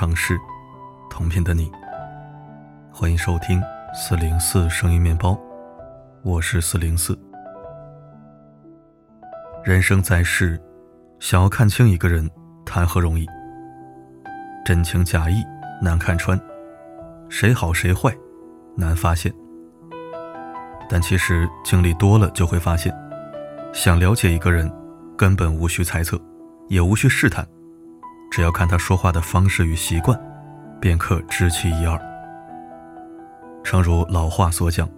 尝试，同频的你。欢迎收听四零四声音面包，我是四零四。人生在世，想要看清一个人，谈何容易？真情假意难看穿，谁好谁坏难发现。但其实经历多了，就会发现，想了解一个人，根本无需猜测，也无需试探，只要看他说话的方式与习惯，便可知其一二。诚如老话所讲：“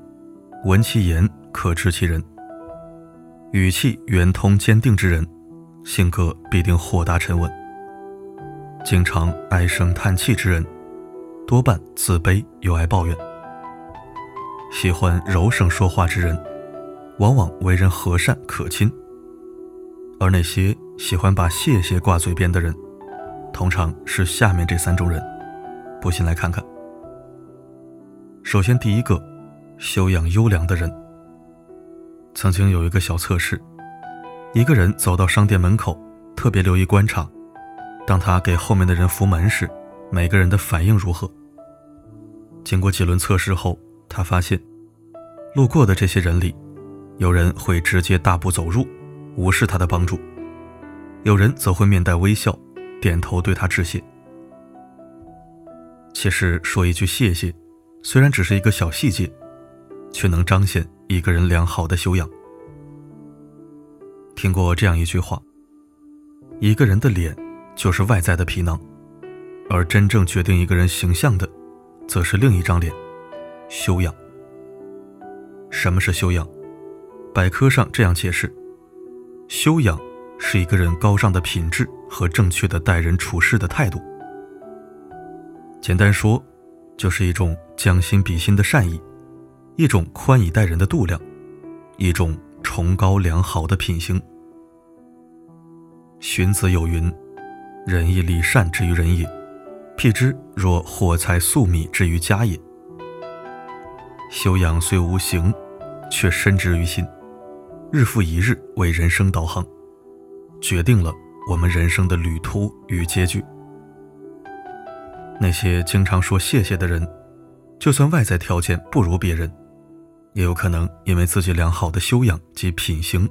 闻其言，可知其人。”语气圆通坚定之人，性格必定豁达沉稳。经常唉声叹气之人，多半自卑又爱抱怨。喜欢柔声说话之人，往往为人和善可亲；而那些喜欢把谢谢挂嘴边的人，通常是下面这三种人。不信来看看。首先，第一个，修养优良的人。曾经有一个小测试，一个人走到商店门口，特别留意观察，当他给后面的人扶门时，每个人的反应如何？经过几轮测试后。他发现，路过的这些人里，有人会直接大步走入，无视他的帮助；有人则会面带微笑，点头对他致谢。其实说一句谢谢，虽然只是一个小细节，却能彰显一个人良好的修养。听过这样一句话：一个人的脸就是外在的皮囊，而真正决定一个人形象的，则是另一张脸。修养。什么是修养？百科上这样解释：修养是一个人高尚的品质和正确的待人处事的态度。简单说，就是一种将心比心的善意，一种宽以待人的度量，一种崇高良好的品行。荀子有云：“仁义礼善之于人也，譬之若火柴粟米之于家也。”修养虽无形，却深植于心，日复一日为人生导航，决定了我们人生的旅途与结局。那些经常说谢谢的人，就算外在条件不如别人，也有可能因为自己良好的修养及品行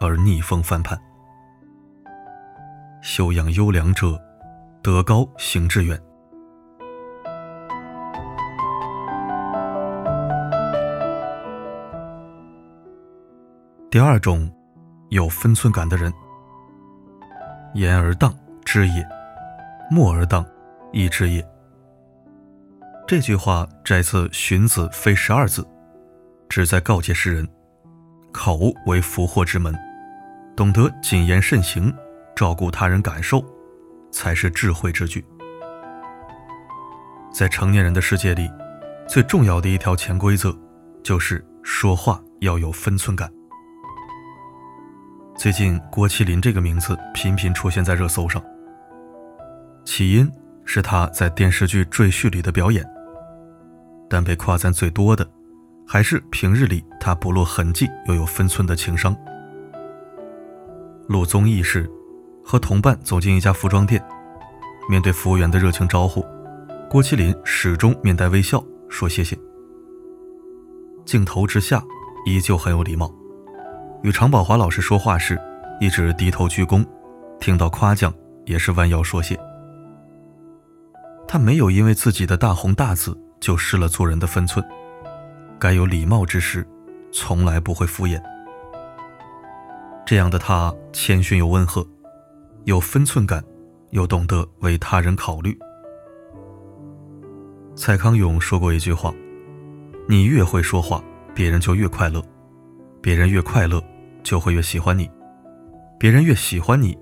而逆风翻盘。修养优良者，德高行志远。第二种，有分寸感的人。言而当知也，默而当亦知也。这句话摘自《荀子·非十二字》，旨在告诫世人：口为福祸之门，懂得谨言慎行，照顾他人感受，才是智慧之举。在成年人的世界里，最重要的一条潜规则，就是说话要有分寸感。最近，郭麒麟这个名字频频出现在热搜上。起因是他在电视剧《赘婿》里的表演，但被夸赞最多的，还是平日里他不露痕迹又有分寸的情商。录综艺时，和同伴走进一家服装店，面对服务员的热情招呼，郭麒麟始终面带微笑说谢谢。镜头之下，依旧很有礼貌。与常宝华老师说话时，一直低头鞠躬；听到夸奖，也是弯腰说谢。他没有因为自己的大红大紫就失了做人的分寸，该有礼貌之时，从来不会敷衍。这样的他，谦逊又温和，有分寸感，又懂得为他人考虑。蔡康永说过一句话：“你越会说话，别人就越快乐；别人越快乐。”就会越喜欢你，别人越喜欢你，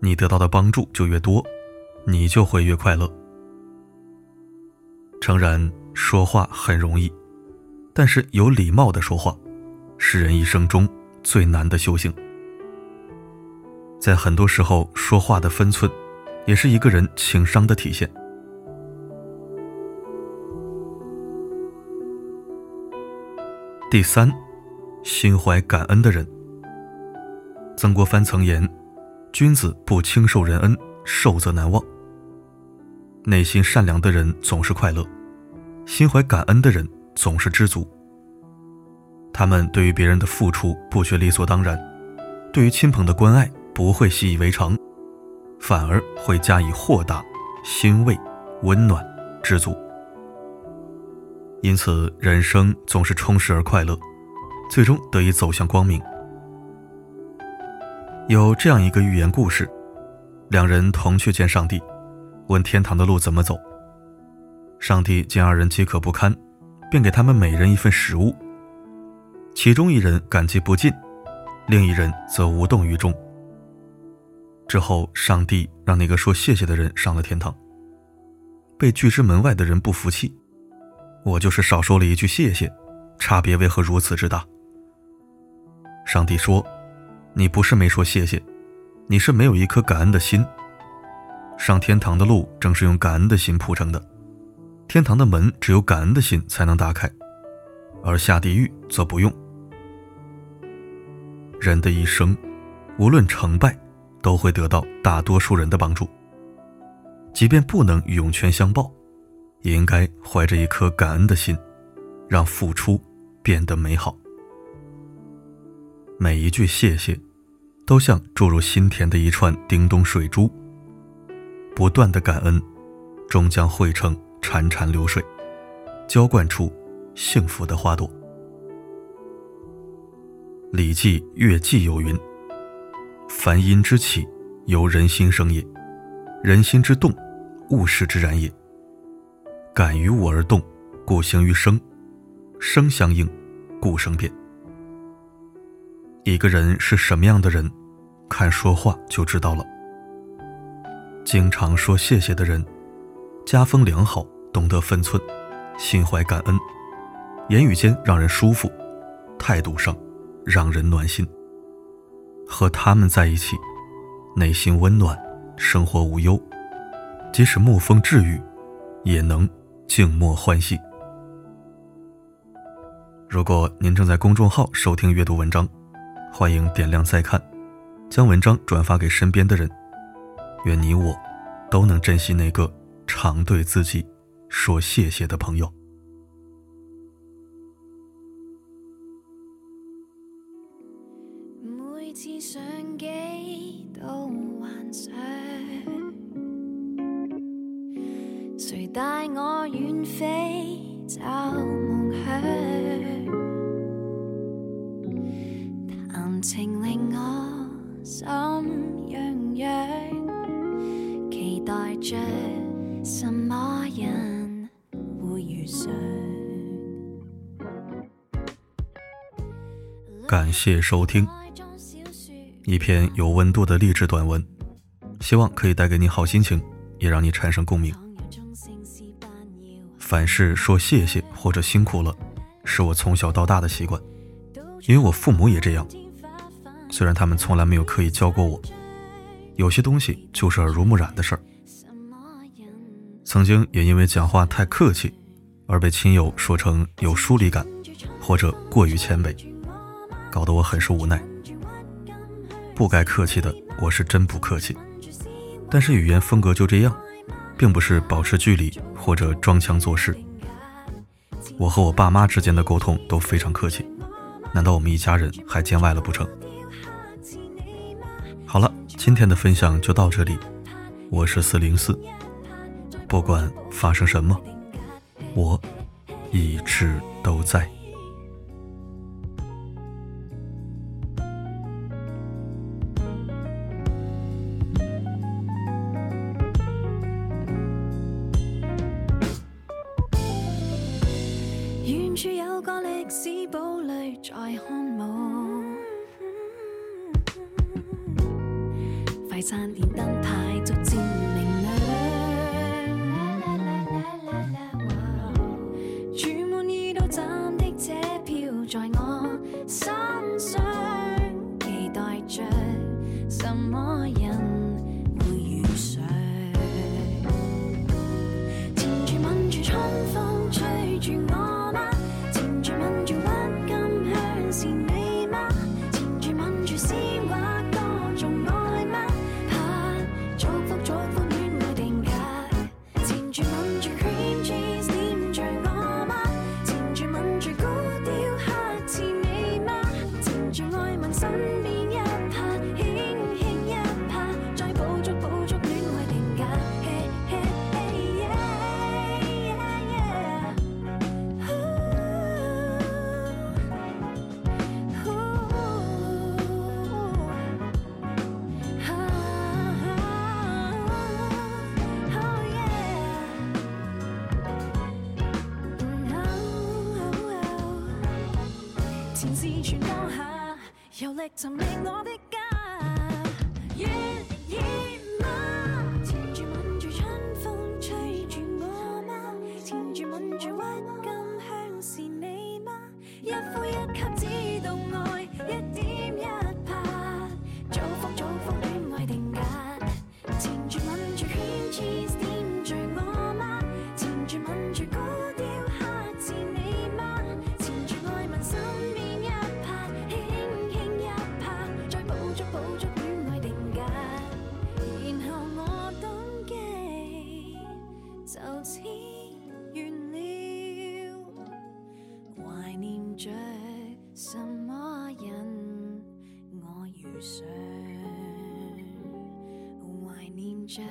你得到的帮助就越多，你就会越快乐。诚然，说话很容易，但是有礼貌的说话，是人一生中最难的修行。在很多时候，说话的分寸，也是一个人情商的体现。第三，心怀感恩的人。曾国藩曾言：“君子不轻受人恩，受则难忘。”内心善良的人总是快乐，心怀感恩的人总是知足。他们对于别人的付出不觉理所当然，对于亲朋的关爱不会习以为常，反而会加以豁达、欣慰、温暖、知足。因此，人生总是充实而快乐，最终得以走向光明。有这样一个寓言故事：两人同去见上帝，问天堂的路怎么走。上帝见二人饥渴不堪，便给他们每人一份食物。其中一人感激不尽，另一人则无动于衷。之后，上帝让那个说谢谢的人上了天堂。被拒之门外的人不服气：“我就是少说了一句谢谢，差别为何如此之大？”上帝说：“你不是没说谢谢，你是没有一颗感恩的心。上天堂的路正是用感恩的心铺成的，天堂的门只有感恩的心才能打开，而下地狱则不用。”人的一生，无论成败，都会得到大多数人的帮助。即便不能涌泉相报，也应该怀着一颗感恩的心，让付出变得美好。每一句谢谢，都像注入心田的一串叮咚水珠。不断的感恩，终将汇成潺潺流水，浇灌出幸福的花朵。《礼记·乐记》有云：“凡音之起，由人心生也；人心之动，物事之然也。感于物而动，故形于声；声相应，故生变。”一个人是什么样的人，看说话就知道了。经常说谢谢的人，家风良好，懂得分寸，心怀感恩，言语间让人舒服，态度上。让人暖心。和他们在一起，内心温暖，生活无忧，即使沐风治愈，也能静默欢喜。如果您正在公众号收听阅读文章，欢迎点亮再看，将文章转发给身边的人。愿你我都能珍惜那个常对自己说谢谢的朋友。每次上机都幻想，谁带我远飞找梦想，心痒痒，期待着什么人会遇上。感谢收听一篇有温度的励志短文，希望可以带给你好心情，也让你产生共鸣。凡事说谢谢或者辛苦了，是我从小到大的习惯，因为我父母也这样。虽然他们从来没有刻意教过我，有些东西就是耳濡目染的事儿。曾经也因为讲话太客气，而被亲友说成有疏离感，或者过于谦卑，搞得我很是无奈。不该客气的，我是真不客气，但是语言风格就这样。并不是保持距离或者装腔作势。我和我爸妈之间的沟通都非常客气，难道我们一家人还见外了不成？好了，今天的分享就到这里。我是四零四，不管发生什么，我一直都在。远处有个历史堡垒在看餐厅灯牌寻觅我的家愿意吗？缠住吻住春风吹住我吗？缠住吻住郁金香是你吗？一呼一吸知怀念着